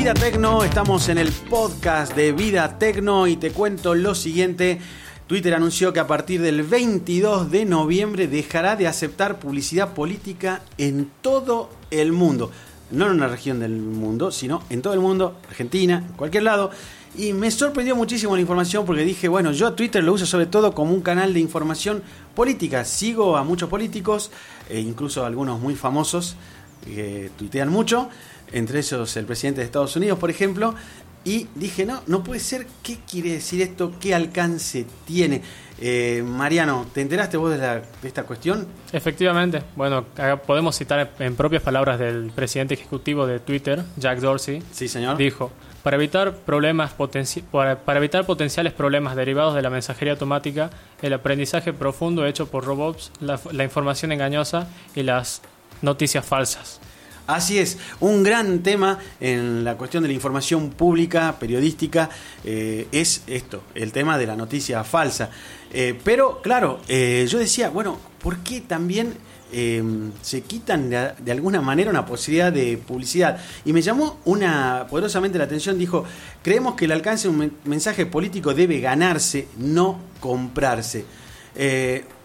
Vida Tecno, estamos en el podcast de Vida Tecno y te cuento lo siguiente. Twitter anunció que a partir del 22 de noviembre dejará de aceptar publicidad política en todo el mundo. No en una región del mundo, sino en todo el mundo, Argentina, en cualquier lado. Y me sorprendió muchísimo la información porque dije, bueno, yo a Twitter lo uso sobre todo como un canal de información política. Sigo a muchos políticos, e incluso algunos muy famosos que tuitean mucho, entre ellos el presidente de Estados Unidos, por ejemplo. Y dije, no, no puede ser, ¿qué quiere decir esto? ¿Qué alcance tiene? Eh, Mariano, ¿te enteraste vos de, la- de esta cuestión? Efectivamente, bueno, podemos citar en propias palabras del presidente ejecutivo de Twitter, Jack Dorsey, Sí, señor. dijo, para evitar, problemas para, para evitar potenciales problemas derivados de la mensajería automática, el aprendizaje profundo hecho por robots, la, la información engañosa y las noticias falsas. Así es, un gran tema en la cuestión de la información pública, periodística, eh, es esto, el tema de la noticia falsa. Eh, pero, claro, eh, yo decía, bueno, ¿por qué también se quitan de, de alguna manera una posibilidad de publicidad? Y me llamó una poderosamente la atención, dijo, creemos que el alcance de un men- mensaje político debe ganarse, no comprarse.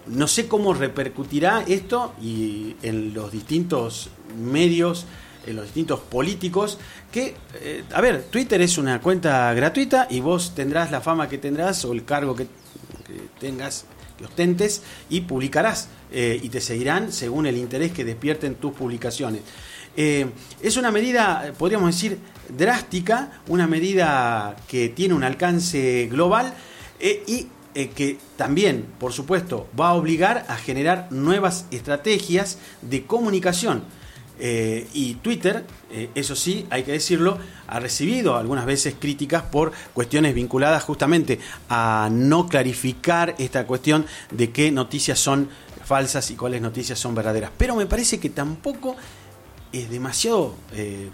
No sé cómo repercutirá esto y en los distintos medios, en los distintos políticos, que, eh, a ver, Twitter es una cuenta gratuita y vos tendrás la fama que tendrás o el cargo que, tengas, que ostentes y publicarás eh, y te seguirán según el interés que despierten tus publicaciones. Eh, es una medida, podríamos decir, drástica, una medida que tiene un alcance global y eh, que también, por supuesto, va a obligar a generar nuevas estrategias de comunicación. Eh, y Twitter, eh, eso sí, hay que decirlo, ha recibido algunas veces críticas por cuestiones vinculadas justamente a no clarificar esta cuestión de qué noticias son falsas y cuáles noticias son verdaderas. Pero me parece que tampoco es demasiado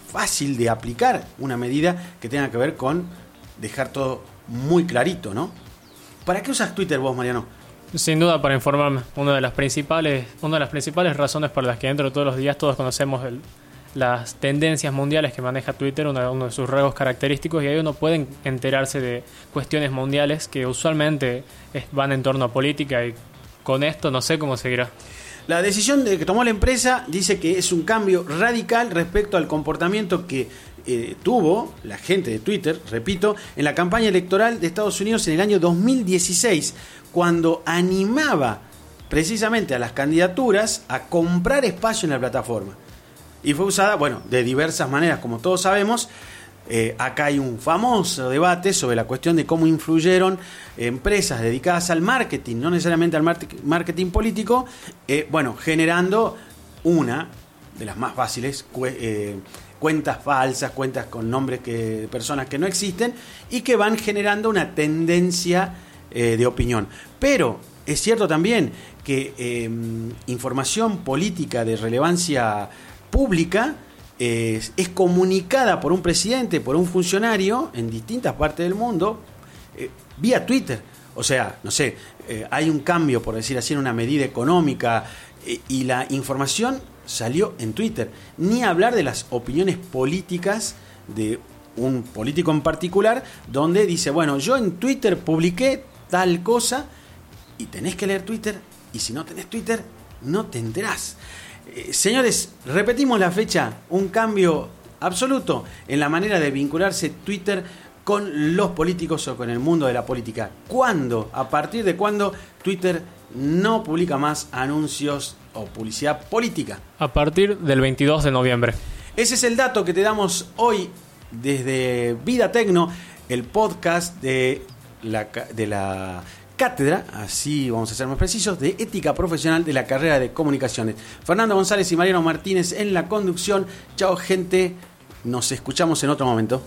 fácil de aplicar una medida que tenga que ver con dejar todo muy clarito, ¿no? ¿Para qué usas Twitter vos, Mariano? Sin duda para informarme, una de las principales, una de las principales razones por las que entro todos los días, todos conocemos las tendencias mundiales que maneja Twitter, una- uno de sus rasgos característicos, y ahí uno puede enterarse de cuestiones mundiales que usualmente van en torno a política y con esto no sé cómo seguirá. La decisión de que tomó la empresa dice que es un cambio radical respecto al comportamiento que eh, tuvo la gente de Twitter, repito, en la campaña electoral de Estados Unidos en el año 2016, cuando animaba precisamente a las candidaturas a comprar espacio en la plataforma. Y fue usada, bueno, de diversas maneras, como todos sabemos. Eh, acá hay un famoso debate sobre la cuestión de cómo influyeron empresas dedicadas al marketing, no necesariamente al marketing político, eh, bueno, generando una de las más fáciles, eh, cuentas falsas, cuentas con nombres que, personas que no existen y que van generando una tendencia de opinión. Pero es cierto también que eh, información política de relevancia pública es, comunicada por un presidente, por un funcionario en distintas partes del mundo, eh, vía Twitter. O sea, no sé, eh, hay un cambio, por decir así, en una medida económica eh, y la información salió en Twitter. Ni hablar de las opiniones políticas de un político en particular, donde dice, bueno, yo en Twitter publiqué tal cosa y tenés que leer Twitter y si no tenés Twitter, no te enterás. Eh, señores, repetimos la fecha, un cambio absoluto en la manera de vincularse Twitter con los políticos o con el mundo de la política. ¿Cuándo? ¿A partir de cuándo Twitter no publica más anuncios o publicidad política? A partir del 22 de noviembre. Ese es el dato que te damos hoy desde Vida Tecno, el podcast de la, de la cátedra, así vamos a ser más precisos, de ética profesional de la carrera de comunicaciones. Fernando González y Mariano Martínez en la conducción. Chao gente, nos escuchamos en otro momento.